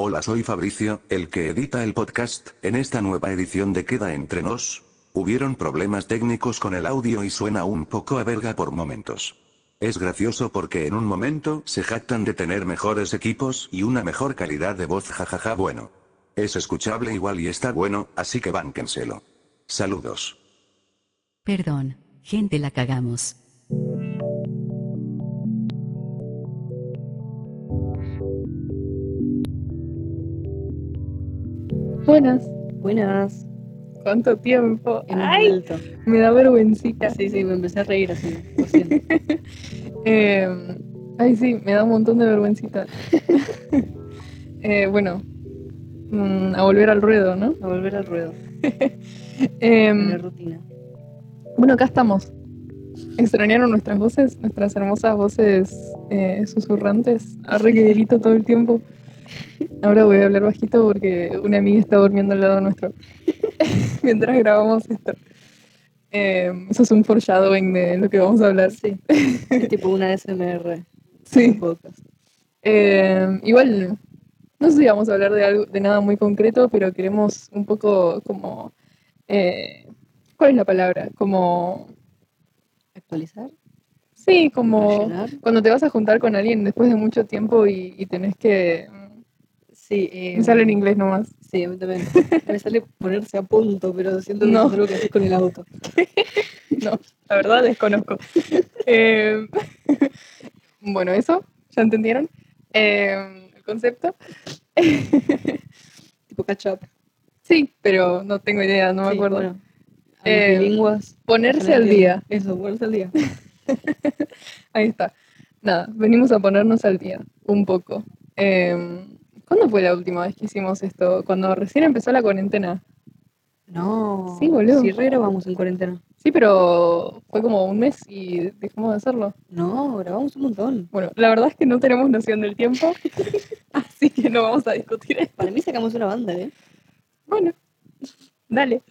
Hola, soy Fabricio, el que edita el podcast, en esta nueva edición de Queda Entre Nos. Hubieron problemas técnicos con el audio y suena un poco a verga por momentos. Es gracioso porque en un momento se jactan de tener mejores equipos y una mejor calidad de voz jajaja bueno. Es escuchable igual y está bueno, así que bánquenselo. Saludos. Perdón, gente la cagamos. Buenas. Buenas. ¿Cuánto tiempo? ¡Ay! Me da vergüencita. Sí, sí, me empecé a reír así. Lo siento. Eh, ay, sí, me da un montón de vergüencita. Eh, bueno, mm, a volver al ruedo, ¿no? A volver al ruedo. La rutina. bueno, acá estamos. ¿Extrañaron nuestras voces? Nuestras hermosas voces eh, susurrantes. Grito todo el tiempo. Ahora voy a hablar bajito porque una amiga está durmiendo al lado nuestro. Mientras grabamos esto. Em, eso es un foreshadowing de lo que vamos a hablar. Sí. Es tipo una SMR. Sí. Podcast. Eh, igual, no sé si vamos a hablar de algo, de nada muy concreto, pero queremos un poco como, eh, ¿cuál es la palabra? Como, Actualizar. sí, como cuando te vas a juntar con alguien después de mucho tiempo y, y tenés que, Sí. eh, me sale en inglés nomás. Sí, a mí también. Me sale ponerse a punto, pero siento que No. es algo que haces con el auto. No, la verdad desconozco. Eh, bueno, eso, ¿ya entendieron? Eh, el concepto. Tipo catch up. Sí, pero no tengo idea, no me acuerdo. bueno, bilingües, Ponerse al día. Eso, ponerse al día. Ahí está. Nada, venimos a ponernos al día, un poco. Eh, ¿Cuándo fue la última vez que hicimos esto? Cuando recién empezó la cuarentena. No. Sí, boludo. Si re grabamos en cuarentena. Sí, pero fue como un mes y dejamos de hacerlo. No, grabamos un montón. Bueno, la verdad es que no tenemos noción del tiempo, así que no vamos a discutir esto. Para mí sacamos una banda, ¿eh? Bueno, dale.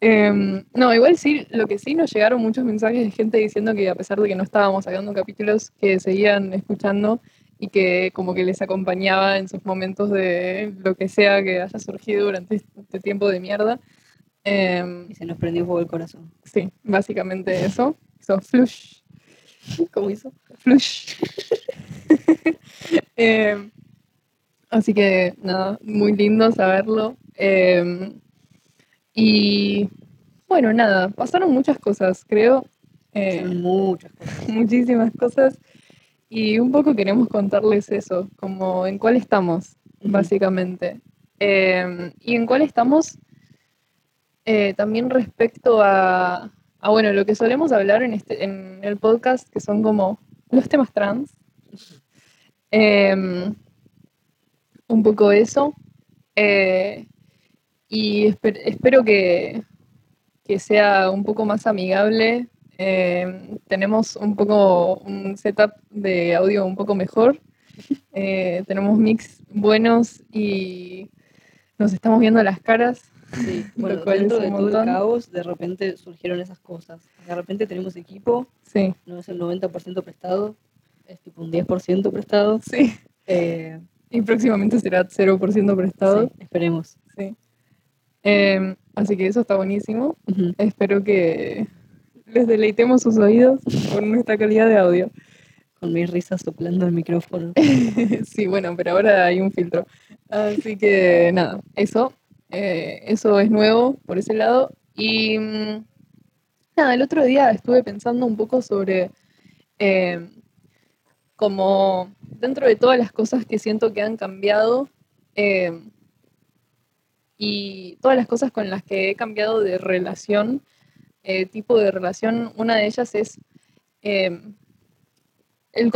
Eh, no, igual sí, lo que sí nos llegaron muchos mensajes de gente diciendo que a pesar de que no estábamos sacando capítulos, que seguían escuchando y que como que les acompañaba en sus momentos de lo que sea que haya surgido durante este tiempo de mierda. Eh, Y se nos prendió fuego el corazón. sí, básicamente eso. Hizo flush, ¿Cómo hizo? flush. Eh, así que nada, muy lindo saberlo. Eh, y bueno, nada, pasaron muchas cosas, creo. muchas cosas. muchísimas cosas. Y un poco queremos contarles eso, como en cuál estamos, básicamente. Eh, y en cuál estamos eh, también respecto a, a, bueno, lo que solemos hablar en, este, en el podcast, que son como los temas trans. Eh, un poco eso. Eh, y esper- espero que, que sea un poco más amigable. Eh, tenemos un poco un setup de audio un poco mejor. Eh, tenemos mix buenos y nos estamos viendo las caras. Sí, bueno, dentro de un todo el montón. caos, de repente surgieron esas cosas. De repente tenemos equipo, Sí, no es el 90% prestado, es tipo un 10% prestado. sí. Eh, Y próximamente será 0% prestado. sí, esperemos. Sí. Eh, así que eso está buenísimo. Ujú. Espero que les deleitemos sus oídos con nuestra calidad de audio. Con mis risas soplando el micrófono. sí, bueno, pero ahora hay un filtro. Así que nada, eso. eh, eso es nuevo por ese lado. Y mm, nada, el otro día estuve pensando un poco sobre eh, como dentro de todas las cosas que siento que han cambiado eh, y todas las cosas con las que he cambiado de relación, eh, tipo de relación, una de ellas es eh, el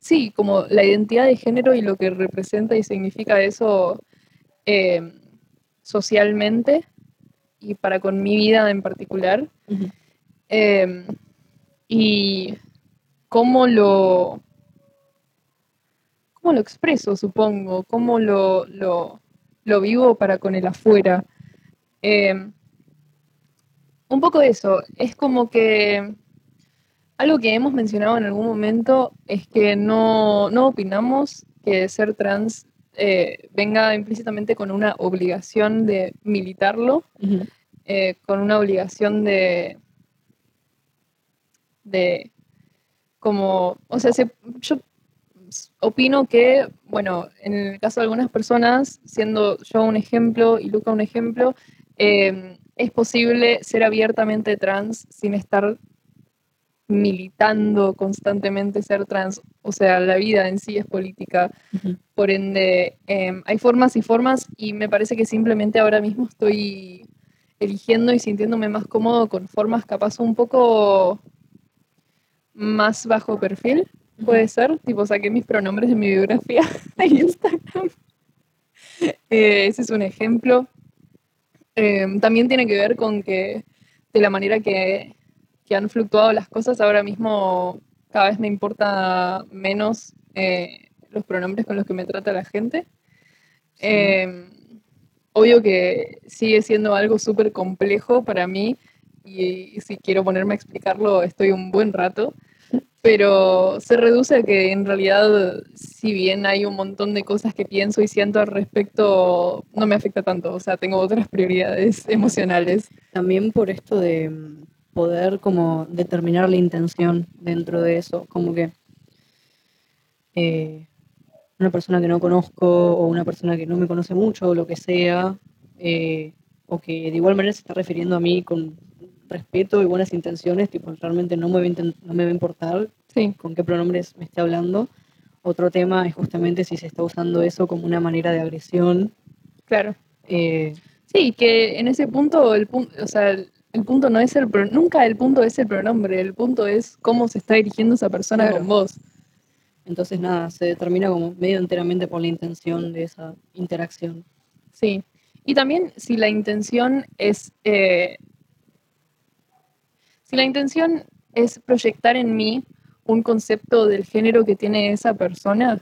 sí, como la identidad de género y lo que representa y significa eso eh, socialmente y para con mi vida en particular. Y cómo lo, cómo lo expreso, supongo, cómo lo, lo, lo vivo para con el afuera. Eh, un poco eso, es como que algo que hemos mencionado en algún momento es que no, no opinamos que ser trans eh, venga implícitamente con una obligación de militarlo, eh, con una obligación de, de como, o sea, se- yo opino que, bueno, en el caso de algunas personas, siendo yo un ejemplo y Luca un ejemplo, eh, es posible ser abiertamente trans sin estar militando constantemente ser trans. O sea, la vida en sí es política. Por ende, em, hay formas y formas y me parece que simplemente ahora mismo estoy eligiendo y sintiéndome más cómodo con formas capaz un poco más bajo perfil, puede ser. Tipo, saqué mis pronombres de mi biografía de Instagram. Eh, ese es un ejemplo. Em, también tiene que ver con que de la manera que, que han fluctuado las cosas, ahora mismo cada vez me importa menos eh, los pronombres con los que me trata la gente. Sí. Eh, obvio que sigue siendo algo súper complejo para mí y, si quiero ponerme a explicarlo estoy un buen rato, pero se reduce a que en realidad si bien hay un montón de cosas que pienso y siento al respecto, no me afecta tanto, o sea, tengo otras prioridades emocionales. También por esto de mm, poder como determinar la intención dentro de eso, como que eh, una persona que no conozco o una persona que no me conoce mucho o lo que sea, eh, o que de igual manera se está refiriendo a mí con respeto y buenas intenciones, tipo, realmente no me va a, inten- no me va a importar Sí, con qué pronombres me esté hablando. Otro tema es justamente si se está usando eso como una manera de agresión. claro. eh, Sí, que en ese punto, el punto, o sea, el, el punto no es el, pro- nunca el punto es el pronombre, el punto es cómo se está dirigiendo esa persona Claro. con vos. Entonces, nada, se determina como medio enteramente por la intención de esa interacción. Sí. Y también si la intención es, eh, si la intención es proyectar en mí un concepto del género que tiene esa persona,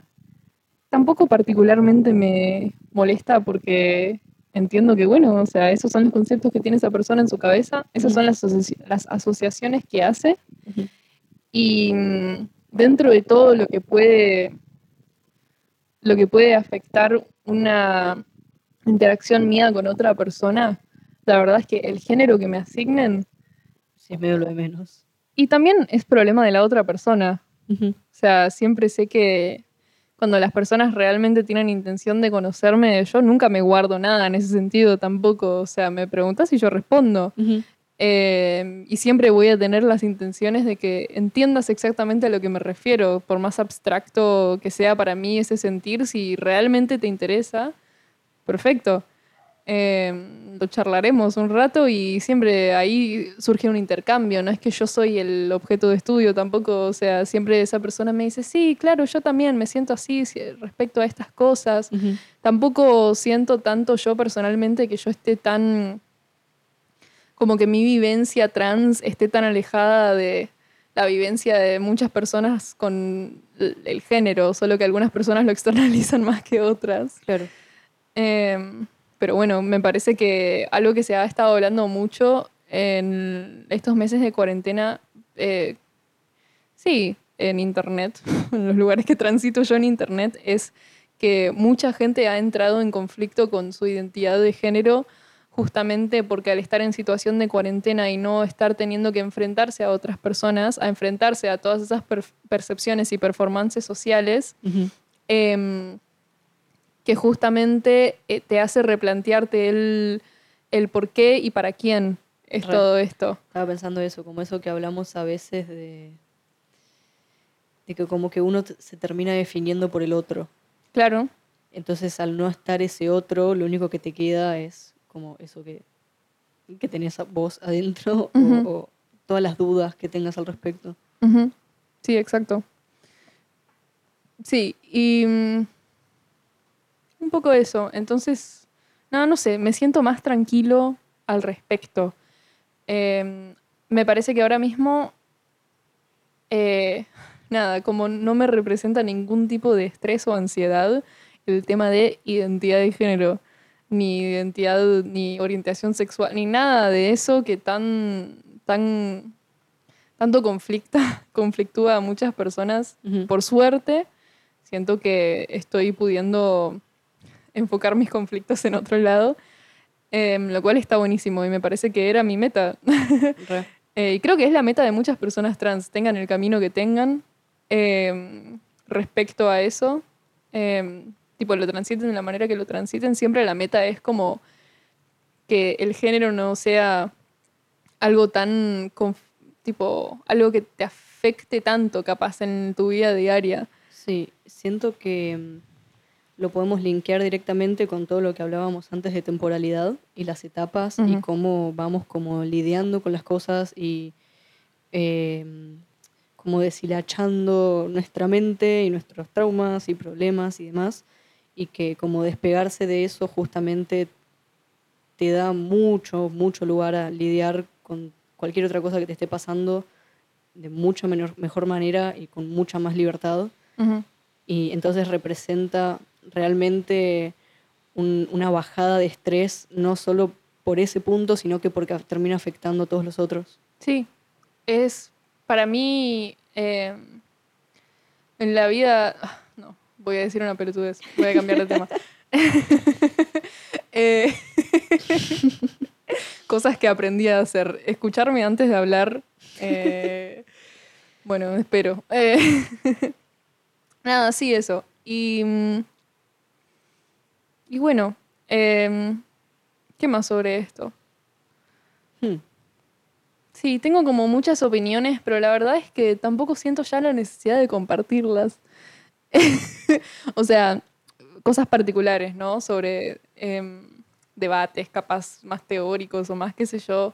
tampoco particularmente me molesta porque entiendo que, bueno, o sea, esos son los conceptos que tiene esa persona en su cabeza, esas son las, asoci- las asociaciones que hace. Y dentro de todo lo que puede lo que puede afectar una interacción mía con otra persona, la verdad es que el género que me asignen Si es medio lo de menos. y también es problema de la otra persona. Ujú. O sea, siempre sé que cuando las personas realmente tienen intención de conocerme, yo nunca me guardo nada en ese sentido tampoco. O sea, me preguntas y yo respondo. Eh, y siempre voy a tener las intenciones de que entiendas exactamente a lo que me refiero, por más abstracto que sea para mí ese sentir, si realmente te interesa, perfecto. Eh, lo charlaremos un rato y siempre ahí surge un intercambio, no es que yo soy el objeto de estudio tampoco, o sea, siempre esa persona me dice, sí, claro, yo también me siento así respecto a estas cosas, tampoco siento tanto yo personalmente que yo esté tan, como que mi vivencia trans esté tan alejada de la vivencia de muchas personas con el el género, solo que algunas personas lo externalizan más que otras. Claro. Em, pero bueno, me parece que algo que se ha estado hablando mucho en estos meses de cuarentena, eh, sí, en internet, en los lugares que transito yo en internet, es que mucha gente ha entrado en conflicto con su identidad de género justamente porque al estar en situación de cuarentena y no estar teniendo que enfrentarse a otras personas, a enfrentarse a todas esas per- percepciones y performances sociales, que justamente eh, te hace replantearte el, el por qué y para quién es Re. todo esto. Estaba pensando eso, como eso que hablamos a veces de, de que como que uno se termina definiendo por el otro. Claro, Entonces, al no estar ese otro, lo único que te queda es como eso que, que tenías vos adentro o- todas las dudas que tengas al respecto. sí, exacto. Sí, y mm, un poco eso. Entonces, no, no sé, me siento más tranquilo al respecto. Em, me parece que ahora mismo, eh, nada, como no me representa ningún tipo de estrés o ansiedad el tema de identidad de género, ni identidad, ni orientación sexual, ni nada de eso que tan, tan, tanto conflicta, conflictúa a muchas personas. Por suerte, siento que estoy pudiendo enfocar mis conflictos en otro lado, em, lo cual está buenísimo y me parece que era mi meta. Eh, y creo que es la meta de muchas personas trans, tengan el camino que tengan em, respecto a eso. em, tipo, lo transiten de la manera que lo transiten. Siempre la meta es como que el género no sea algo tan, tipo, algo que te afecte tanto capaz en tu vida diaria. Sí, siento que lo podemos linkear directamente con todo lo que hablábamos antes de temporalidad y las etapas y Ujú. cómo vamos como lidiando con las cosas y eh, como deshilachando nuestra mente y nuestros traumas y problemas y demás y que como despegarse de eso justamente te da mucho, mucho lugar a lidiar con cualquier otra cosa que te esté pasando de mucha menor- mejor manera y con mucha más libertad y entonces representa realmente un- una bajada de estrés, no solo por ese punto, sino que porque termina afectando a todos los otros. Sí, es para mí eh, en la vida. ah, No, voy a decir una pelotudez, voy a cambiar de tema. Eh, cosas que aprendí a hacer. Escucharme antes de hablar. eh, bueno, espero. Nada, sí, eso. Y, mm, y bueno, em, ¿qué más sobre esto? Hmm. Sí, tengo como muchas opiniones, pero la verdad es que tampoco siento ya la necesidad de compartirlas. o sea, cosas particulares, ¿no? Sobre em, debates, capaz más teóricos o más, qué sé yo.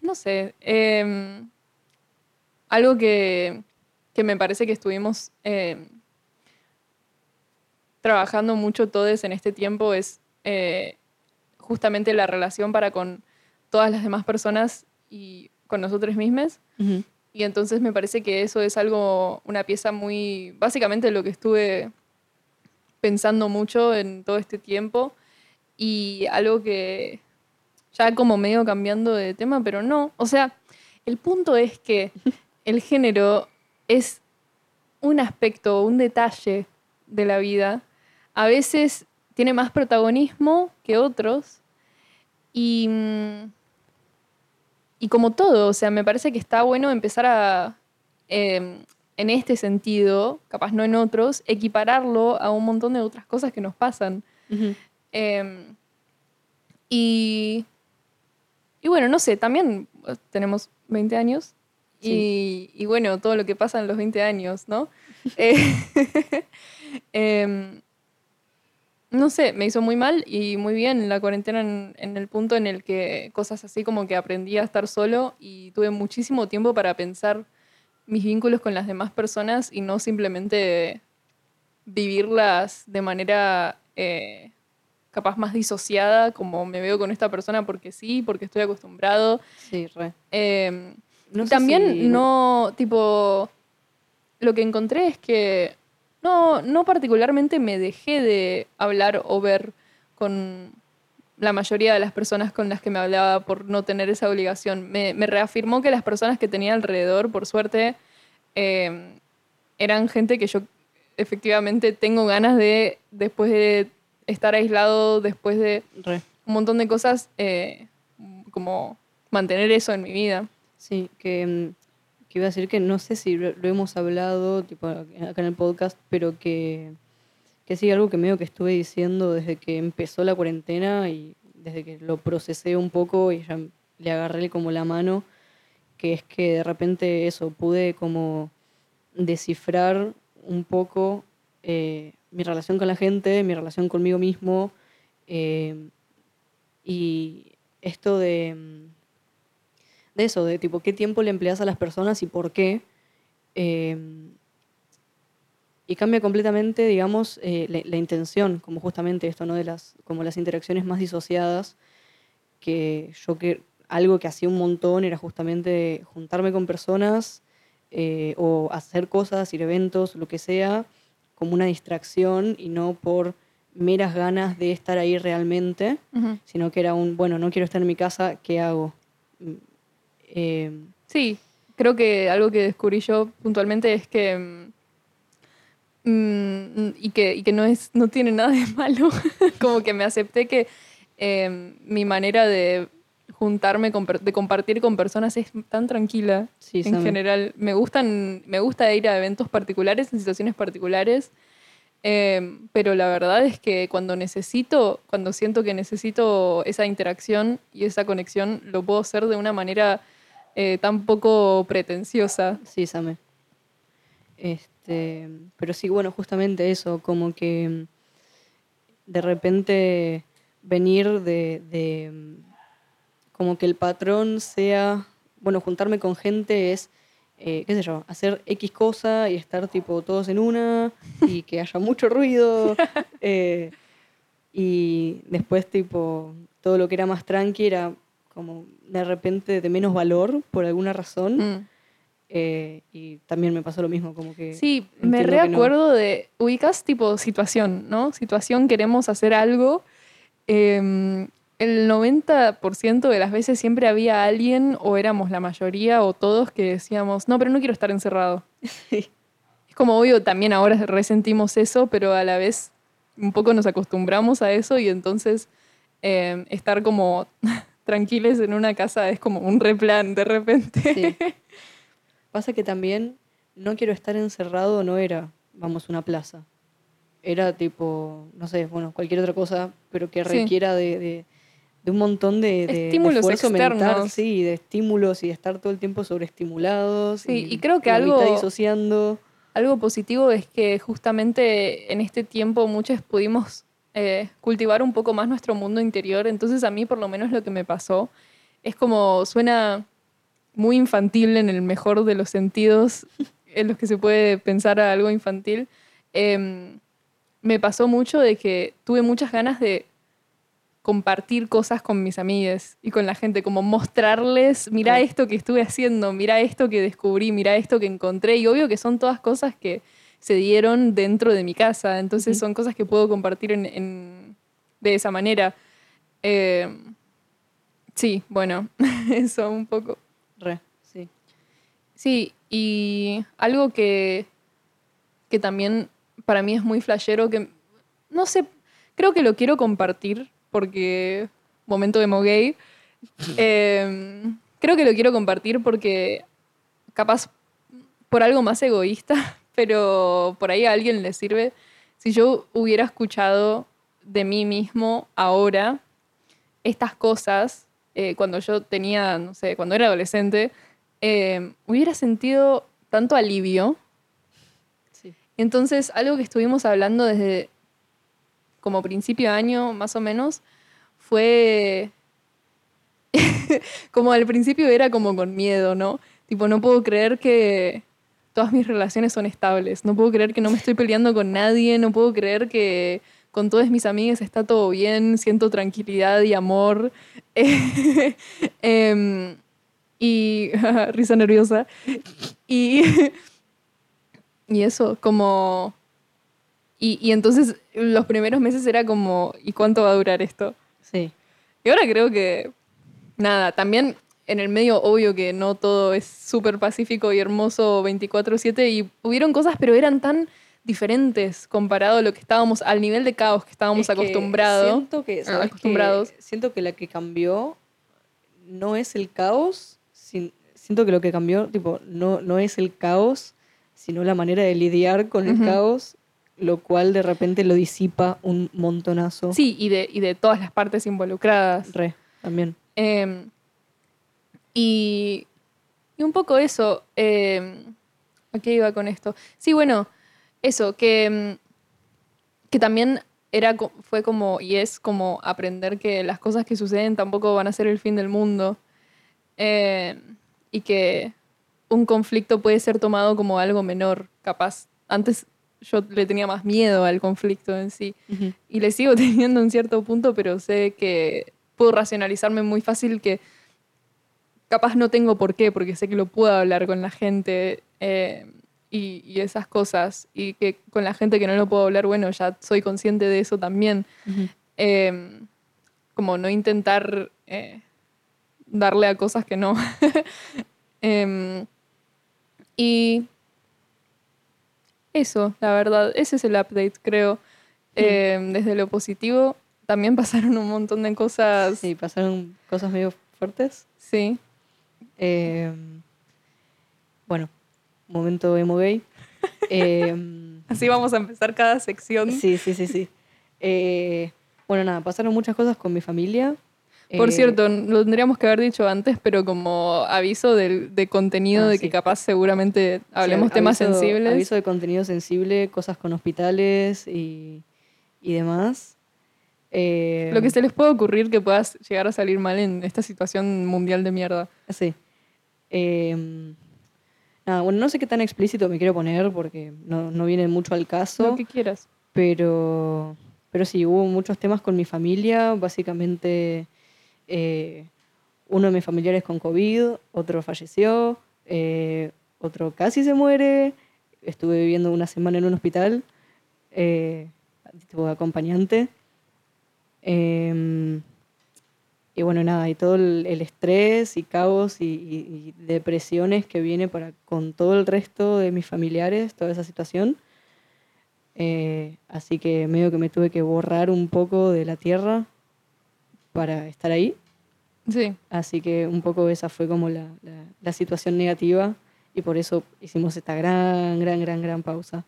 No sé. em, algo que, que me parece que estuvimos trabajando mucho todos en este tiempo es eh, justamente la relación para con todas las demás personas y con nosotros mismos. Y entonces me parece que eso es algo, una pieza muy, básicamente lo que estuve pensando mucho en todo este tiempo y algo que ya como medio cambiando de tema, pero no. O sea, el punto es que el género es un aspecto, un detalle de la vida. A veces tiene más protagonismo que otros y, y como todo, o sea, me parece que está bueno empezar a, eh, en este sentido, capaz no en otros, equipararlo a un montón de otras cosas que nos pasan. Eh, y, y bueno, no sé, también eh, tenemos 20 años y, y bueno, todo lo que pasa en los 20 años, ¿no? Eh, em, no sé, me hizo muy mal y muy bien la cuarentena en, en el punto en el que cosas así como que aprendí a estar solo y tuve muchísimo tiempo para pensar mis vínculos con las demás personas y no simplemente vivirlas de manera eh, capaz más disociada, como me veo con esta persona porque sí, porque estoy acostumbrado. Sí, re. Eh, No sé también si- no, tipo, lo que encontré es que no, no particularmente me dejé de hablar o ver con la mayoría de las personas con las que me hablaba por no tener esa obligación. Me, me reafirmó que las personas que tenía alrededor, por suerte, eh, eran gente que yo efectivamente tengo ganas de, después de estar aislado, después de Re. un montón de cosas, eh, como mantener eso en mi vida. Sí, que, mm, que iba a decir que no sé si lo, hemos hablado tipo, acá en el podcast, pero que, que sí, algo que medio que estuve diciendo desde que empezó la cuarentena y desde que lo procesé un poco y ya le agarré como la mano, que es que de repente eso, pude como descifrar un poco eh, mi relación con la gente, mi relación conmigo mismo eh, y esto de... de eso, de tipo, qué tiempo le empleas a las personas y por qué. Eh, y cambia completamente, digamos, eh, la, la intención, como justamente esto, ¿no? De las, como las interacciones más disociadas, que yo que algo que hacía un montón era justamente juntarme con personas eh, o hacer cosas, ir a eventos, lo que sea, como una distracción y no por meras ganas de estar ahí realmente, sino que era un, bueno, no quiero estar en mi casa, ¿qué hago? Eh, Sí, creo que algo que descubrí yo puntualmente es que mm, mm, y, que, y que no, es, no tiene nada de malo. como que me acepté que eh, mi manera de juntarme, con de compartir con personas es tan tranquila Sí, en Same. general. Me, gustan, me gusta ir a eventos particulares, en situaciones particulares, eh, pero la verdad es que cuando necesito, cuando siento que necesito esa interacción y esa conexión, lo puedo hacer de una manera eh, tan poco pretenciosa. Sí, Same. Este, pero sí, bueno, justamente eso, como que mm, de repente venir de, de, mm, como que el patrón sea, bueno, juntarme con gente es, eh, qué sé yo, hacer X cosa y estar tipo todos en una y que haya mucho ruido. eh, y después tipo todo lo que era más tranqui era como de repente de menos valor por alguna razón. Mm. Eh, y también me pasó lo mismo, como que... Sí, me que no. reacuerdo de, ubicas tipo situación, ¿no? Situación, queremos hacer algo. eh, el 90% de las veces siempre había alguien, o éramos la mayoría, o todos, que decíamos, no, pero no quiero estar encerrado. Sí. Es como obvio, también ahora resentimos eso, pero a la vez un poco nos acostumbramos a eso y entonces eh, estar como tranquiles en una casa es como un replan de repente. Sí. Pasa que también no quiero estar encerrado, no era, vamos, una plaza. Era tipo, no sé, bueno, cualquier otra cosa, pero que Sí. requiera de, de- de un montón de, de- de Estímulos mental, externos. sí, de estímulos y de estar todo el tiempo sobreestimulados. Sí, y creo que algo- disociando. Algo positivo es que justamente en este tiempo muchos pudimos eh, cultivar un poco más nuestro mundo interior. Entonces a mí por lo menos lo que me pasó es como suena muy infantil en el mejor de los sentidos en los que se puede pensar a algo infantil. Em, me pasó mucho de que tuve muchas ganas de compartir cosas con mis amigas y con la gente, como mostrarles, mira esto que estuve haciendo, mira esto que descubrí, mira esto que encontré. Y obvio que son todas cosas que se dieron dentro de mi casa, entonces son cosas que puedo compartir en- en- de esa manera. Eh, sí, bueno, eso un poco. Re, sí. Sí, y algo que, que también para mí es muy flashero, que no sé, creo que lo quiero compartir porque, momento emo gay, eh, creo que lo quiero compartir porque capaz por algo más egoísta, pero por ahí a alguien le sirve. Si yo hubiera escuchado de mí mismo ahora estas cosas, eh, cuando yo tenía, no sé, cuando era adolescente, eh, hubiera sentido tanto alivio. sí. Entonces, algo que estuvimos hablando desde como principio de año, más o menos, fue como al principio era como con miedo, ¿no? Tipo, no puedo creer que todas mis relaciones son estables, no puedo creer que no me estoy peleando con nadie, no puedo creer que con todas mis amigas está todo bien, siento tranquilidad y amor. Em, y risa nerviosa. Y, y eso, como... Y, y entonces los primeros meses era como, ¿y cuánto va a durar esto? Sí, Y ahora creo que, nada, también en el medio obvio que no todo es súper pacífico y hermoso 24/7 y hubieron cosas, pero eran tan diferentes comparado a lo que estábamos, al nivel de caos que estábamos Es que acostumbrados. Siento que, acostumbrados. siento que la que cambió no es el caos, sin- siento que lo que cambió, tipo, no, no es el caos, sino la manera de lidiar con el caos, lo cual de repente lo disipa un montonazo. Sí, y de, y de todas las partes involucradas. Re, también. Eh, y, y un poco eso. eh, ¿A qué iba con esto? Sí, bueno, eso, que, mm, que también era, fue como, y es como aprender que las cosas que suceden tampoco van a ser el fin del mundo. Eh, y que un conflicto puede ser tomado como algo menor, capaz. Antes yo le tenía más miedo al conflicto en sí y le sigo teniendo en cierto punto, pero sé que puedo racionalizarme muy fácil que capaz no tengo por qué, porque sé que lo puedo hablar con la gente eh, y, y esas cosas, y que con la gente que no lo puedo hablar, bueno, ya soy consciente de eso también. Eh, como no intentar eh, darle a cosas que no. Em, y eso, la verdad, ese es el update, creo. Eh, desde lo positivo, también pasaron un montón de cosas. Sí, pasaron cosas medio fuertes. Sí. Eh, bueno, momento emo gay. Eh, Así vamos a empezar cada sección. sí, sí, sí, sí. Eh, bueno, nada, pasaron muchas cosas con mi familia. Por Eh, cierto, lo tendríamos que haber dicho antes, pero como aviso de, contenido, Ah, de sí. que capaz seguramente sí, hablemos temas aviso- sensibles. Aviso de contenido sensible, cosas con hospitales y, y demás. Eh, Lo que se les puede ocurrir que puedas llegar a salir mal en esta situación mundial de mierda. Sí. Eh, nada, bueno, no sé qué tan explícito me quiero poner porque no, no viene mucho al caso. Lo que quieras. Pero, pero sí, hubo muchos temas con mi familia. Básicamente, eh, uno de mis familiares con COVID, otro falleció, eh, otro casi se muere. Estuve viviendo una semana en un hospital, eh, tipo acompañante. Em, y bueno, nada, y todo el, el estrés y caos y, y- y depresiones que viene para, con todo el resto de mis familiares, toda esa situación. Eh, así que medio que me tuve que borrar un poco de la tierra para estar ahí. Sí. Así que un poco esa fue como la, la- la situación negativa y por eso hicimos esta gran, gran, gran, gran pausa.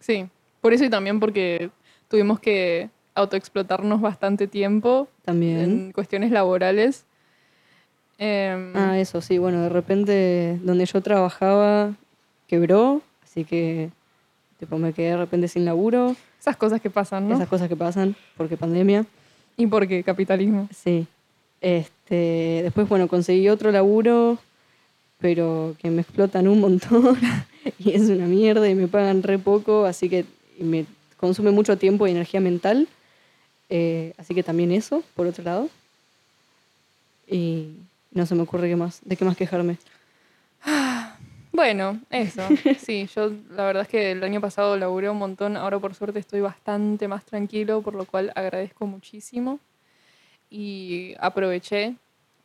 Sí, por eso y también porque tuvimos que autoexplotarnos bastante tiempo También. en cuestiones laborales. Em, Ah, eso sí, bueno, de repente donde yo trabajaba quebró, así que tipo, me quedé de repente sin laburo, esas cosas que pasan, ¿no? esas cosas que pasan porque pandemia. Y porque capitalismo. Sí. Este, después, bueno, conseguí otro laburo, pero que me explotan un montón y es una mierda y me pagan re poco, así que me consume mucho tiempo y energía mental. Eh, así que también eso, por otro lado. Y no se me ocurre qué más, de qué más quejarme. Bueno, eso. Sí, yo la verdad es que el año pasado laburé un montón, ahora por suerte estoy bastante más tranquilo, por lo cual agradezco muchísimo. Y aproveché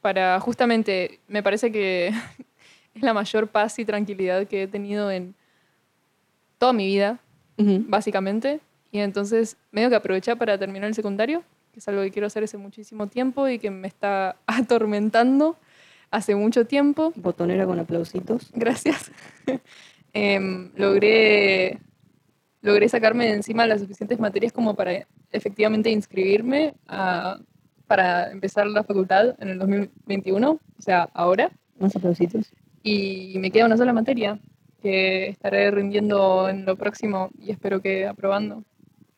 para justamente, me parece que es la mayor paz y tranquilidad que he tenido en toda mi vida, básicamente. Y entonces medio que aproveché para terminar el secundario, que es algo que quiero hacer hace muchísimo tiempo y que me está atormentando hace mucho tiempo. Botonera con aplausitos. Gracias. Em, logré, logré sacarme de encima las suficientes materias como para efectivamente inscribirme a- para empezar la facultad en el 2021, o sea, ahora. Más aplausitos. Y me queda una sola materia que estaré rindiendo en lo próximo y espero que aprobando.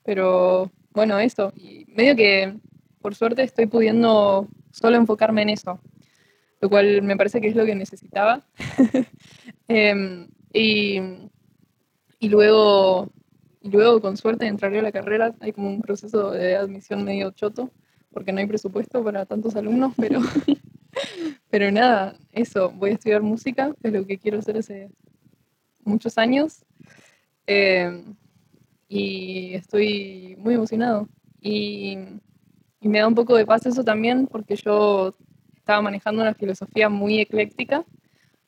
Pero bueno, eso. Y medio que por suerte estoy pudiendo solo enfocarme en eso, lo cual me parece que es lo que necesitaba. Em, y, y luego, y luego, con suerte, entraré a la carrera. Hay como un proceso de admisión medio choto, porque no hay presupuesto para tantos alumnos, pero, pero nada, eso. Voy a estudiar música, es lo que quiero hacer hace muchos años. Em, y estoy muy emocionado. Y, y me da un poco de paz eso también, porque yo estaba manejando una filosofía muy ecléctica,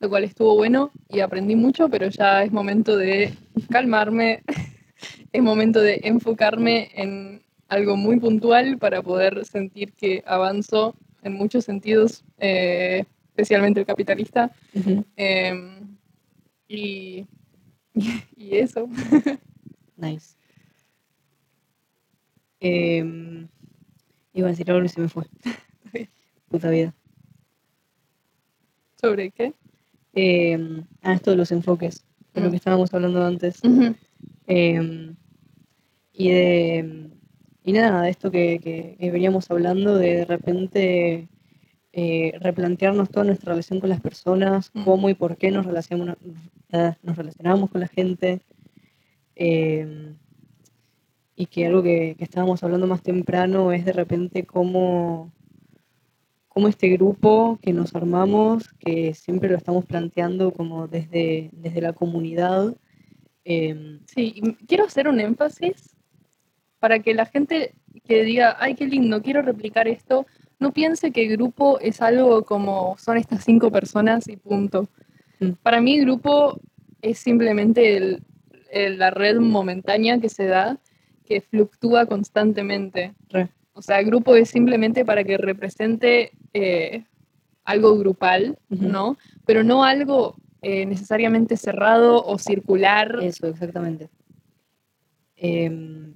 lo cual estuvo bueno y aprendí mucho, pero ya es momento de calmarme, es momento de enfocarme en algo muy puntual para poder sentir que avanzo en muchos sentidos, eh, especialmente el capitalista. Em, y, y eso. Nice. Em, iba a decir algo y se me fue. Puta vida. ¿Sobre qué? Em, ah, esto de los enfoques, de lo Mm. que estábamos hablando antes. Em, y de. Y nada, de esto que, que- que veníamos hablando, de de repente eh, replantearnos toda nuestra relación con las personas, Mm. cómo y por qué nos relacionamos, eh, nos relacionamos con la gente. Em, y que algo que, que estábamos hablando más temprano es de repente cómo, cómo este grupo que nos armamos, que siempre lo estamos planteando como desde, desde la comunidad, em, Sí, y quiero hacer un énfasis para que la gente que diga, ay, qué lindo, quiero replicar esto, no piense que grupo es algo como son estas cinco personas y punto. Mm. Para mí grupo es simplemente el, eh, la red momentánea que se da, que fluctúa constantemente. Re. O sea, grupo es simplemente para que represente eh, algo grupal. ¿no? Pero no algo eh, necesariamente cerrado o circular. Eso, exactamente. Em,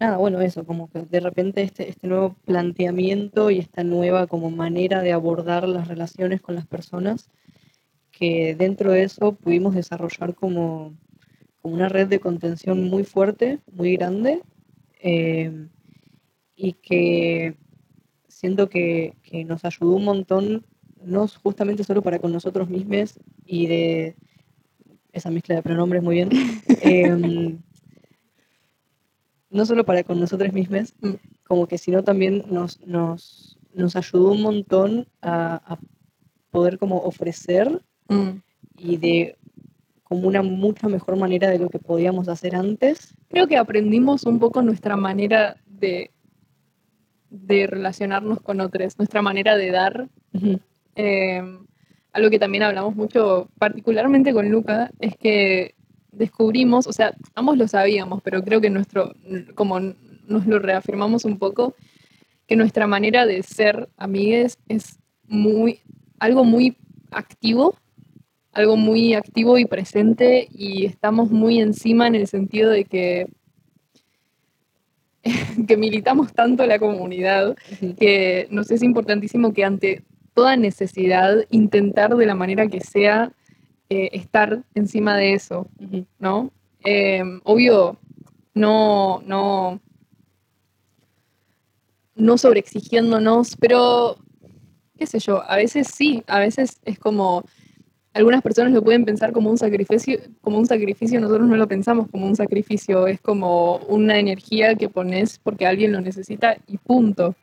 nada, bueno, eso, como que de repente este, este nuevo planteamiento y esta nueva como manera de abordar las relaciones con las personas, que dentro de eso pudimos desarrollar como una red de contención muy fuerte, muy grande, em, y que siento que, que nos ayudó un montón, no justamente solo para con nosotros mismos y de esa mezcla de pronombres muy bien, em, no solo para con nosotros mismos, Mm. como que sino también nos, nos, nos ayudó un montón a, a poder como ofrecer Mm. y de como una mucha mejor manera de lo que podíamos hacer antes. Creo que aprendimos un poco nuestra manera de, de relacionarnos con otros, nuestra manera de dar. Eh, algo que también hablamos mucho, particularmente con Luca, es que descubrimos, o sea, ambos lo sabíamos, pero creo que nuestro, como nos lo reafirmamos un poco, que nuestra manera de ser amigues es muy, algo muy activo, algo muy activo y presente, y estamos muy encima en el sentido de que, que militamos tanto la comunidad que nos es importantísimo que ante toda necesidad intentar de la manera que sea eh, estar encima de eso. ¿no? Eh, obvio, no, no, no sobreexigiéndonos, pero qué sé yo, a veces sí, a veces es como algunas personas lo pueden pensar como un sacrificio, como un sacrificio, nosotros no lo pensamos como un sacrificio, es como una energía que pones porque alguien lo necesita y punto.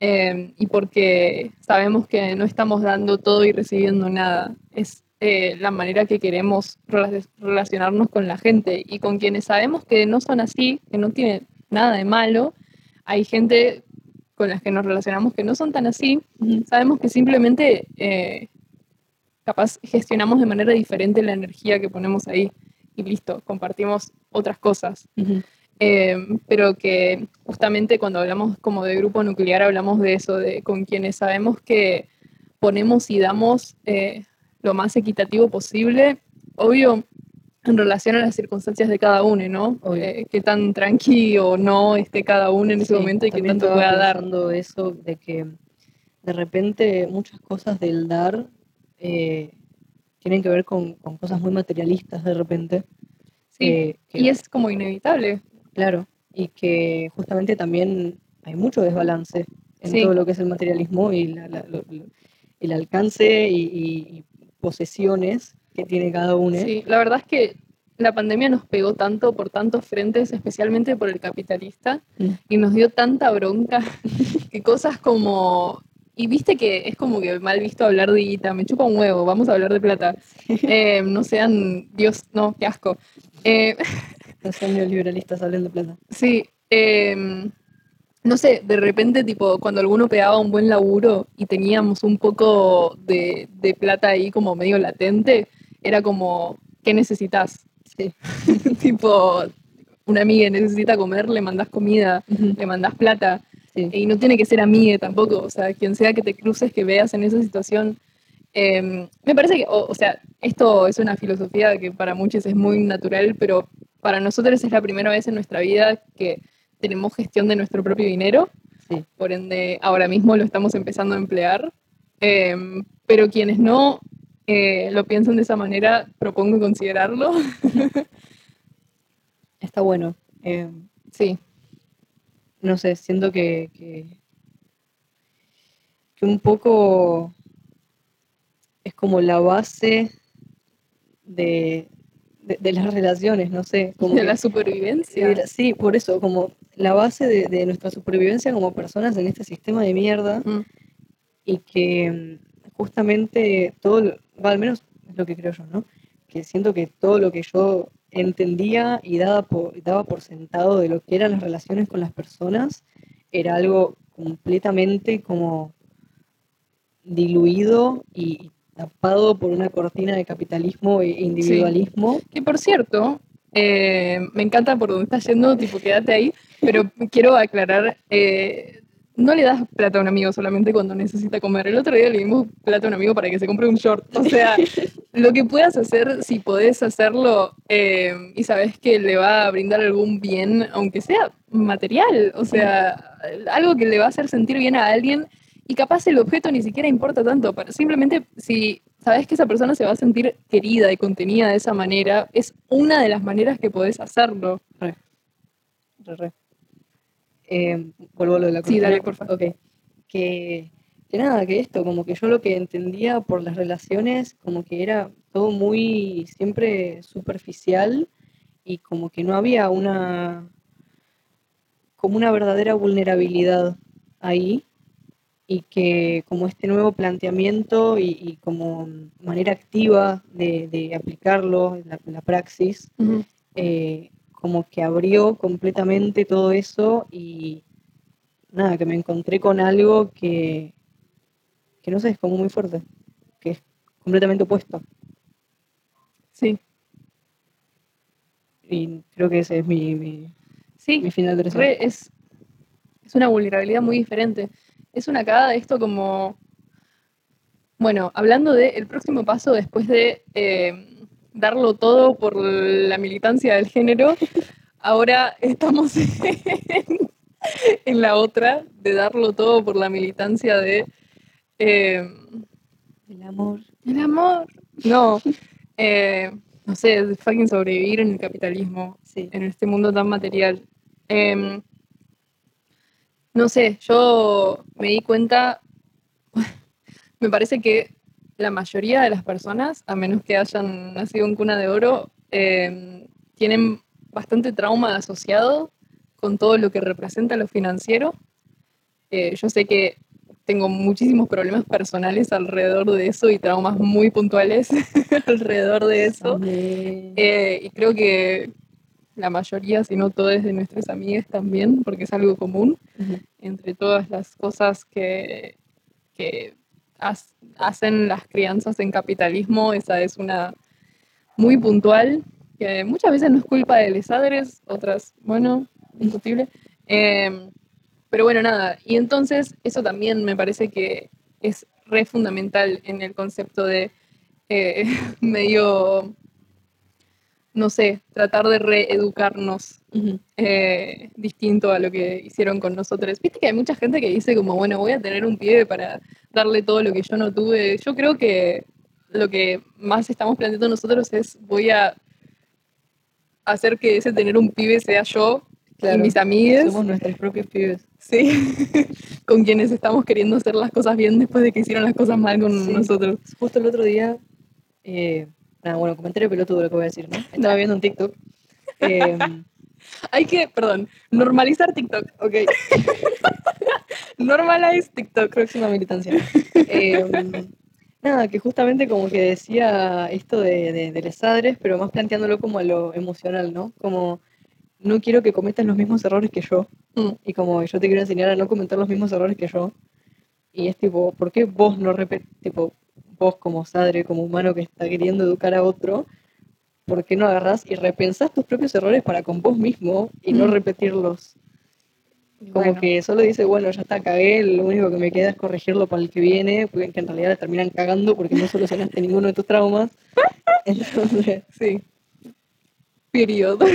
Eh, y porque sabemos que no estamos dando todo y recibiendo nada. Es eh, la manera que queremos rela- relacionarnos con la gente y con quienes sabemos que no son así, que no tienen nada de malo. Hay gente con las que nos relacionamos que no son tan así. Sabemos que simplemente eh, capaz gestionamos de manera diferente la energía que ponemos ahí y listo, compartimos otras cosas. Ujú. Eh, pero que justamente cuando hablamos como de grupo nuclear hablamos de eso, de con quienes sabemos que ponemos y damos eh, lo más equitativo posible, obvio en relación a las circunstancias de cada uno, ¿no? Eh, qué tan tranqui o no esté cada uno en ese Sí, momento y qué tanto pueda dar. eso de que de repente muchas cosas del dar eh, tienen que ver con, con cosas muy materialistas de repente. Sí, eh, que- y es como inevitable. Claro, y que justamente también hay mucho desbalance en Sí. todo lo que es el materialismo y la- la- lo- lo- el alcance y, y- y posesiones que tiene cada uno. Sí, la verdad es que la pandemia nos pegó tanto por tantos frentes, especialmente por el capitalista, Mm. y nos dio tanta bronca que cosas como... Y viste que es como que mal visto hablar de guita, me chupa un huevo, vamos a hablar de plata. Eh, no sean, Dios, no, qué asco. Eh, Los neoliberalistas hablan de plata. Sí, em, no sé, de repente, tipo, cuando alguno pegaba un buen laburo y teníamos un poco de, de plata ahí como medio latente, era como, ¿qué necesitas? Sí. tipo, una amiga necesita comer, le mandás comida, le mandás plata, Sí. y no tiene que ser amiga tampoco, o sea, quien sea que te cruces, que veas en esa situación. em, me parece que, o, o sea, esto es una filosofía que para muchos es muy natural, pero para nosotros es la primera vez en nuestra vida que tenemos gestión de nuestro propio dinero, Sí. por ende ahora mismo lo estamos empezando a emplear, em, pero quienes no eh, lo piensan de esa manera, propongo considerarlo. Está bueno. Eh, sí, no sé, siento que, que, que un poco es como la base de, de, de las relaciones, no sé. Como de que- la supervivencia. la- sí, por eso, como la base de, de nuestra supervivencia como personas en este sistema de mierda Mm, y que justamente todo, al menos es lo que creo yo, ¿no? Que siento que todo lo que yo entendía y daba por, daba por sentado de lo que eran las relaciones con las personas era algo completamente como diluido y tapado por una cortina de capitalismo e individualismo. Que por cierto, Eh, me encanta por donde estás yendo, tipo, quédate ahí, pero quiero aclarar, eh, no le das plata a un amigo solamente cuando necesita comer. El otro día le dimos plata a un amigo para que se compre un short. O sea, lo que puedas hacer, si podés hacerlo eh, y sabes que le va a brindar algún bien, aunque sea material, o sea, algo que le va a hacer sentir bien a alguien y capaz el objeto ni siquiera importa tanto, pero simplemente si sabes que esa persona se va a sentir querida y contenida de esa manera, es una de las maneras que podés hacerlo. Re. Re, re. Eh, vuelvo a lo de la Sí, dale, por favor. Ok. Que, que nada, que esto, como que yo lo que entendía por las relaciones, como que era todo muy siempre superficial y como que no había una, como una verdadera vulnerabilidad ahí y que como este nuevo planteamiento y, y como manera activa de, de aplicarlo, la, la praxis, eh, como que abrió completamente todo eso y nada, que me encontré con algo que, que no sé, es como muy fuerte, que es completamente opuesto. Sí, Y creo que ese es mi, mi, sí. mi final de es, es una vulnerabilidad muy diferente. Es una cagada esto como, bueno, hablando de el próximo paso después de eh, darlo todo por la militancia del género, ahora estamos en, en la otra de darlo todo por la militancia de eh, El amor. el amor. No, eh, no sé, de fucking sobrevivir en el capitalismo Sí. en este mundo tan material. Em, no sé, yo me di cuenta, me parece que la mayoría de las personas, a menos que hayan nacido en cuna de oro, em, tienen bastante trauma asociado con todo lo que representa lo financiero. Eh, yo sé que tengo muchísimos problemas personales alrededor de eso y traumas muy puntuales alrededor de eso. Eh, y creo que la mayoría, si no todas de nuestras amigas también, porque es algo común, entre todas las cosas que, que has- hacen las crianzas en capitalismo, esa es una muy puntual, que muchas veces no es culpa de los padres, otras, bueno, discutible. Em, pero bueno, nada, y entonces eso también me parece que es re fundamental en el concepto de eh, medio, no sé, tratar de reeducarnos eh, distinto a lo que hicieron con nosotros. Viste que hay mucha gente que dice como, bueno, voy a tener un pibe para darle todo lo que yo no tuve. Yo creo que lo que más estamos planteando nosotros es voy a hacer que ese tener un pibe sea yo Claro. y mis amigues, Somos nuestros propios pibes. Sí, con quienes estamos queriendo hacer las cosas bien después de que hicieron las cosas mal con Sí. nosotros. Justo el otro día, eh, nada, bueno, comentario pelotudo lo que voy a decir, ¿no? Estaba viendo un TikTok. eh, Hay que, perdón, normalizar TikTok. ok, Normalize TikTok. próxima militancia. Eh, nada, que justamente como que decía esto de, de, de les padres, pero más planteándolo como a lo emocional, ¿no? Como no quiero que cometas los mismos errores que yo. Mm. Y como yo te quiero enseñar a no cometer los mismos errores que yo. Y es tipo, ¿por qué vos no repetís, tipo, vos como sadre, como humano que está queriendo educar a otro, ¿por qué no agarrás y repensás tus propios errores para con vos mismo y no Mm. repetirlos? Como Bueno. que solo dice, bueno, ya está, cagué, lo único que me queda es corregirlo para el que viene, porque que en realidad la terminan cagando porque no solucionaste ninguno de tus traumas. Entonces, Sí. Period.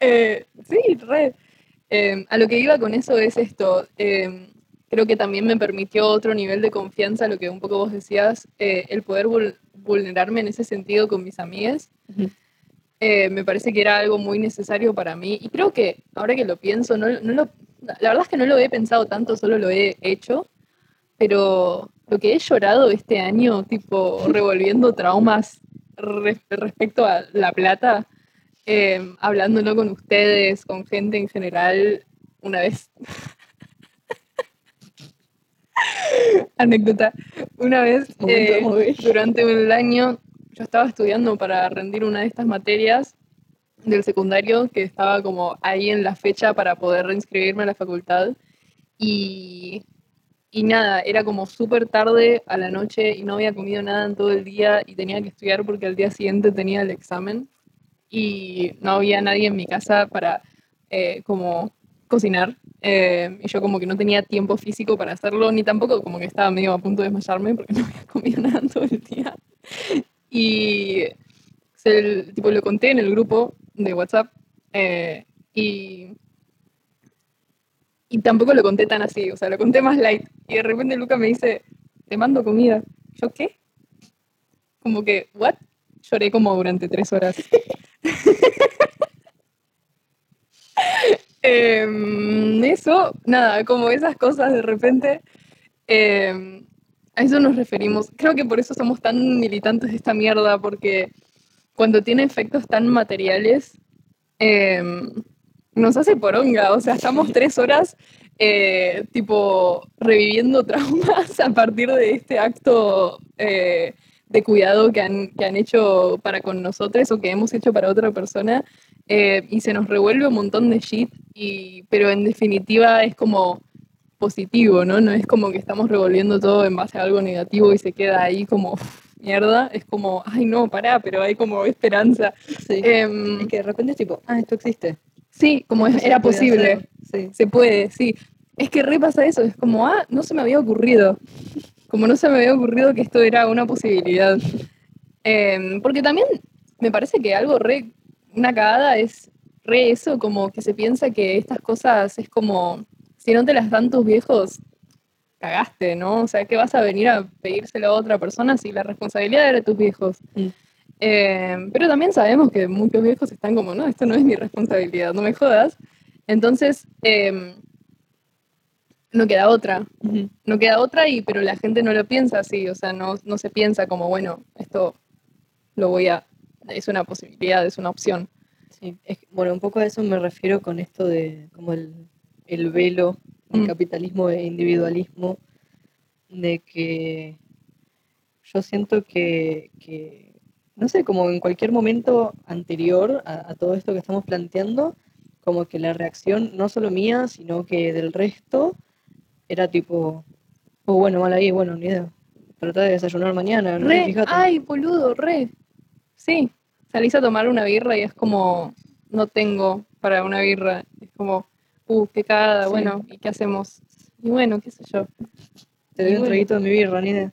Eh, sí, re. Eh, a lo que iba con eso es esto. eh, creo que también me permitió otro nivel de confianza, lo que un poco vos decías, eh, el poder vul- vulnerarme en ese sentido con mis amigas. Eh, me parece que era algo muy necesario para mí. Y creo que ahora que lo pienso, no, no lo, la verdad es que no lo he pensado tanto, solo lo he hecho. Pero lo que he llorado este año, tipo revolviendo traumas re- respecto a la plata, eh, hablándolo con ustedes, con gente en general, una vez. Anécdota. Una vez eh, durante el año yo estaba estudiando para rendir una de estas materias del secundario que estaba como ahí en la fecha para poder reinscribirme a la facultad y, y nada, era como súper tarde a la noche y no había comido nada en todo el día y tenía que estudiar porque al día siguiente tenía el examen y no había nadie en mi casa para eh, como cocinar eh, y yo como que no tenía tiempo físico para hacerlo ni tampoco como que estaba medio a punto de desmayarme porque no había comido nada en todo el día. Y se, tipo, lo conté en el grupo de WhatsApp eh, y y tampoco lo conté tan así, o sea, lo conté más light. Y de repente Luca me dice, te mando comida. ¿Yo qué? Como que, ¿what? Lloré como durante tres horas. Em, eso, nada, como esas cosas de repente, em, a eso nos referimos. Creo que por eso somos tan militantes de esta mierda, porque cuando tiene efectos tan materiales, em, nos hace poronga, o sea, estamos tres horas eh, tipo reviviendo traumas a partir de este acto eh, de cuidado que han, que han hecho para con nosotros o que hemos hecho para otra persona eh, y se nos revuelve un montón de shit, y, pero en definitiva es como positivo, ¿no? No es como que estamos revolviendo todo en base a algo negativo y se queda ahí como mierda, es como, ay no, pará, pero hay como esperanza. Sí. Y que de repente es tipo, ah, esto existe. Sí, como es- era posible. Sí. Se puede, sí. Es que repasa eso, es como, ah, no se me había ocurrido. Como no se me había ocurrido que esto era una posibilidad. Em, porque también me parece que algo re, una cagada es re eso, como que se piensa que estas cosas es como, si no te las dan tus viejos, cagaste, ¿no? O sea, que vas a venir a pedírselo a otra persona si la responsabilidad era de tus viejos. Mm. Em, pero también sabemos que muchos viejos están como, no, esto no es mi responsabilidad, no me jodas. Entonces, em, no queda otra, no queda otra, y, pero la gente no lo piensa así, o sea, no, no se piensa como, bueno, esto lo voy a, es una posibilidad, es una opción. Sí, es que, bueno, un poco a eso me refiero con esto de como el, el velo del Mm. capitalismo e individualismo, de que yo siento que, que, no sé, como en cualquier momento anterior a, a todo esto que estamos planteando, como que la reacción no solo mía, sino que del resto era tipo, oh bueno, mal ahí, bueno, ni idea. Trata de desayunar mañana, no Re, ay, boludo, re. Sí, salís a tomar una birra y es como, no tengo para una birra. Es como, uh, qué cagada, Sí. bueno, ¿y qué hacemos? Y bueno, qué sé yo. Te doy un bueno. traguito de mi birra, ni idea.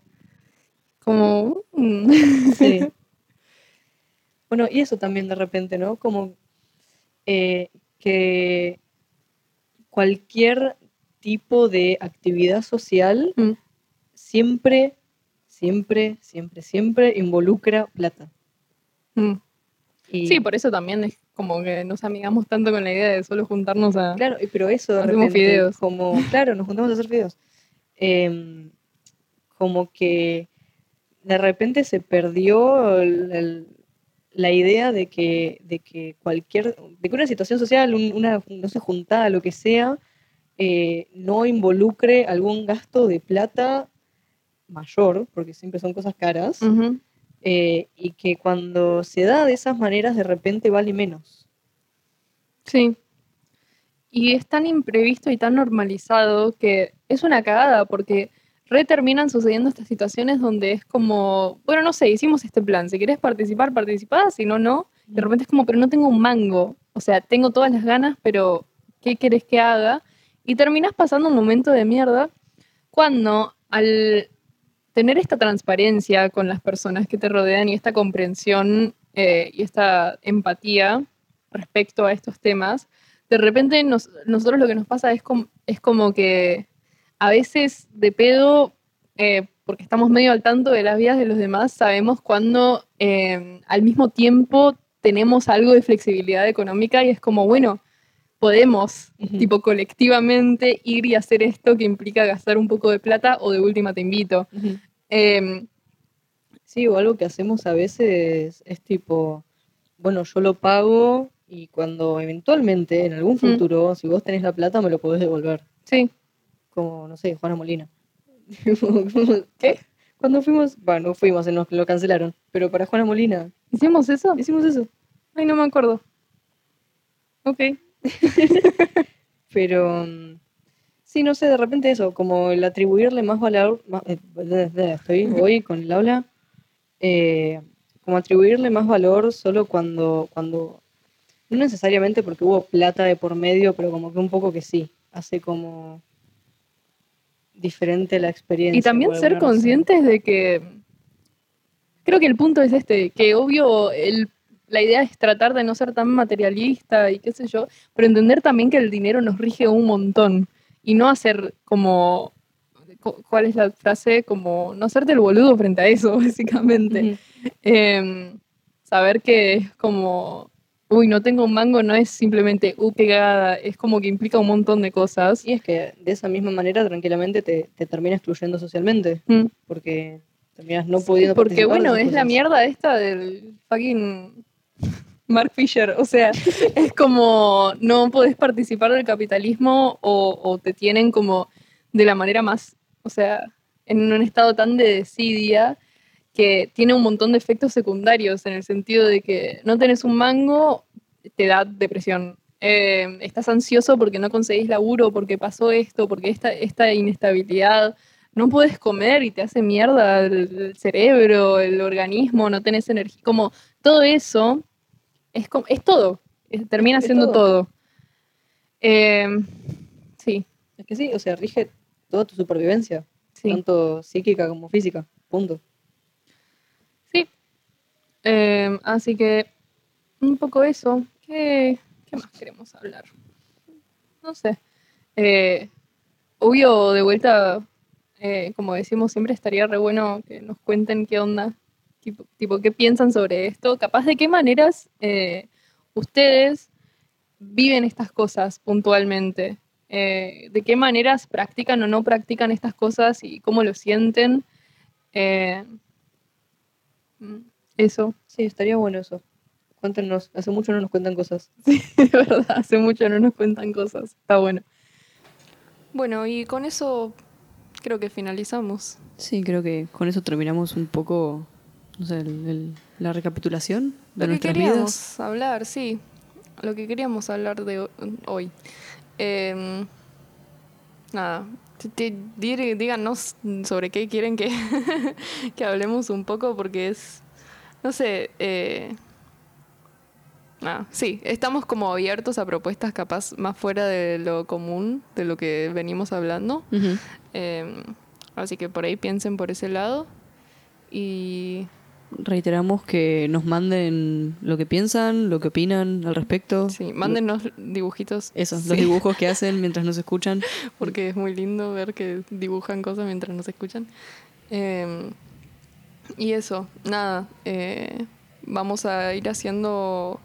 Como, mm. Sí. Bueno, y eso también de repente, ¿no? Como eh, que cualquier tipo de actividad social Mm. siempre, siempre, siempre, siempre involucra plata. Mm. Y, Sí, por eso también es como que nos amigamos tanto con la idea de solo juntarnos a... Claro, y- pero eso de repente, fideos. como, claro, nos juntamos a hacer videos. como que de repente se perdió el- el- la idea de que, de que cualquier, de que una situación social, un- una, no sé, juntada, lo que sea, eh, no involucre algún gasto de plata mayor, porque siempre son cosas caras, eh, y que cuando se da de esas maneras de repente vale menos. Sí. Y es tan imprevisto y tan normalizado que es una cagada porque re terminan sucediendo estas situaciones donde es como, bueno, no sé, hicimos este plan, si querés participar, participá, si no, no. De repente es como, pero no tengo un mango. O sea, tengo todas las ganas, pero ¿qué querés que haga? Y terminás pasando un momento de mierda cuando al tener esta transparencia con las personas que te rodean y esta comprensión eh, y esta empatía respecto a estos temas, de repente nos- nosotros lo que nos pasa es, com- es como que a veces de pedo, eh, porque estamos medio al tanto de las vidas de los demás, sabemos cuando eh, al mismo tiempo tenemos algo de flexibilidad económica y es como, bueno, podemos, tipo colectivamente, ir y hacer esto que implica gastar un poco de plata o de última te invito. Em, Sí, o algo que hacemos a veces es tipo, bueno, yo lo pago y cuando eventualmente, en algún futuro, si vos tenés la plata, me lo podés devolver. sí, Como, no sé, Juana Molina. ¿Qué? Cuando fuimos, bueno, no fuimos, nos lo cancelaron, pero para Juana Molina ¿hicimos eso? hicimos eso. Ay, no me acuerdo. Ok. Pero Sí, no sé, de repente eso, como el atribuirle más valor, más- eh, estoy hoy con el eh, como atribuirle más valor solo cuando, cuando, no necesariamente porque hubo plata de por medio, pero como que un poco que sí, hace como diferente la experiencia. Y también ser razón. conscientes de que. Creo que el punto es este, que obvio el, la idea es tratar de no ser tan materialista y qué sé yo, pero entender también que el dinero nos rige un montón y no hacer como. cu- ¿Cuál es la frase? Como no hacerte el boludo frente a eso, básicamente. Em, saber que es como. Uy, no tengo un mango, no es simplemente, uh, cagada, es como que implica un montón de cosas. Y es que de esa misma manera tranquilamente te, te termina excluyendo socialmente, Mm. porque terminas no Sí, pudiendo porque bueno, es la mierda esta del fucking Mark Fisher. O sea, es como no podés participar del capitalismo o, o te tienen como de la manera más, o sea, en un estado tan de desidia que tiene un montón de efectos secundarios en el sentido de que no tenés un mango, te da depresión. Eh, estás ansioso porque no conseguís laburo, porque pasó esto, porque esta, esta inestabilidad no puedes comer y te hace mierda el, cerebro, el organismo, no tenés energía. Como todo eso es, como- es todo, es- termina Es siendo todo. todo. Eh, sí, Es que sí, o sea, rige toda tu supervivencia, sí. tanto psíquica como física, punto. Eh, así que un poco eso. ¿Qué, más queremos hablar? No sé. Eh, obvio, de vuelta, eh, como decimos siempre, estaría re bueno que nos cuenten qué onda, tipo, tipo, qué piensan sobre esto, capaz de qué maneras eh, ustedes viven estas cosas puntualmente, de qué maneras practican o no practican estas cosas y cómo lo sienten. Eh, mm, eso, Sí, estaría bueno eso. Cuéntenos, hace mucho no nos cuentan cosas. de verdad, hace mucho no nos cuentan cosas, está bueno. Bueno, y con eso creo que finalizamos. Sí, creo que con eso terminamos un poco, no sé, el- el- la recapitulación de Lo que nuestras queríamos vidas. hablar, sí. Lo que queríamos hablar de ho- hoy. Em, nada. Díganos sobre qué quieren que, que hablemos un poco, porque es. No sé. Eh, nada, sí, estamos como abiertos a propuestas capaz más fuera de lo común, de lo que venimos hablando. Em, así que por ahí piensen por ese lado. Y Reiteramos que nos manden lo que piensan, lo que opinan al respecto. sí, mándenos dibujitos. Esos, Sí. los dibujos que hacen mientras nos escuchan. porque es muy lindo ver que dibujan cosas mientras nos escuchan. Eh, y eso, nada, eh, vamos a ir haciendo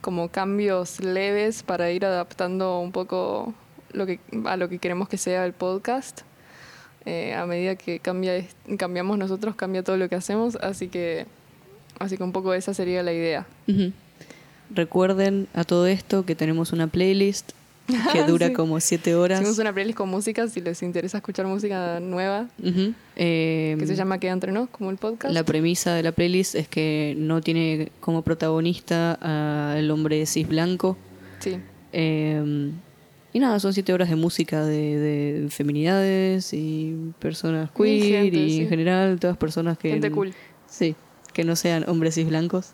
como cambios leves para ir adaptando un poco lo que, a lo que queremos que sea el podcast. Eh, a medida que cambia, cambiamos nosotros, cambia todo lo que hacemos, así que, así que un poco esa sería la idea. Recuerden a todo esto que tenemos una playlist que dura Sí. como siete horas. Hicimos una playlist con música, si les interesa escuchar música nueva. Eh, que se llama Queda Entre Nos, como el podcast. La premisa de la playlist es que no tiene como protagonista al hombre cis blanco. Sí, Eh, y nada, son siete horas de música de, de feminidades y personas Y queer gente, y sí. en general todas personas que... gente cool. Sí, que no sean hombres cis blancos.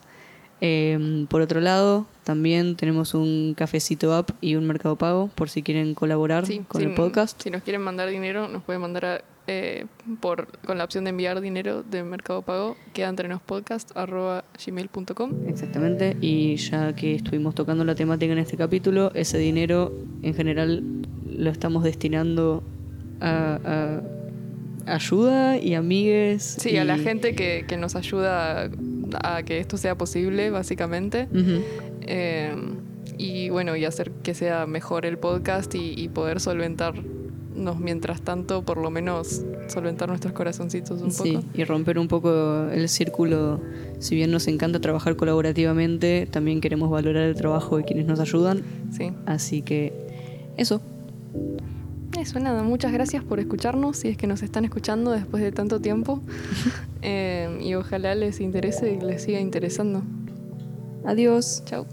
Eh, por otro lado, también tenemos un cafecito app y un mercado pago por si quieren colaborar Sí, con si- el podcast. Si nos quieren mandar dinero, nos pueden mandar a, eh, por, con la opción de enviar dinero de Mercado Pago, queda entre nos podcast, arroba gmail.com. Exactamente, y ya que estuvimos tocando la temática en este capítulo, ese dinero en general lo estamos destinando a, a ayuda y amigues. Sí, a la gente que, que nos ayuda a, que esto sea posible, básicamente. Eh, y bueno, y hacer que sea mejor el podcast y, y poder solventarnos mientras tanto, por lo menos solventar nuestros corazoncitos un Sí, poco. y romper un poco el círculo. Si bien nos encanta trabajar colaborativamente, también queremos valorar el trabajo de quienes nos ayudan. Sí. Así que eso. Eso, nada, muchas gracias por escucharnos, si es que nos están escuchando después de tanto tiempo. Eh, y ojalá les interese y les siga interesando. Adiós. Chao.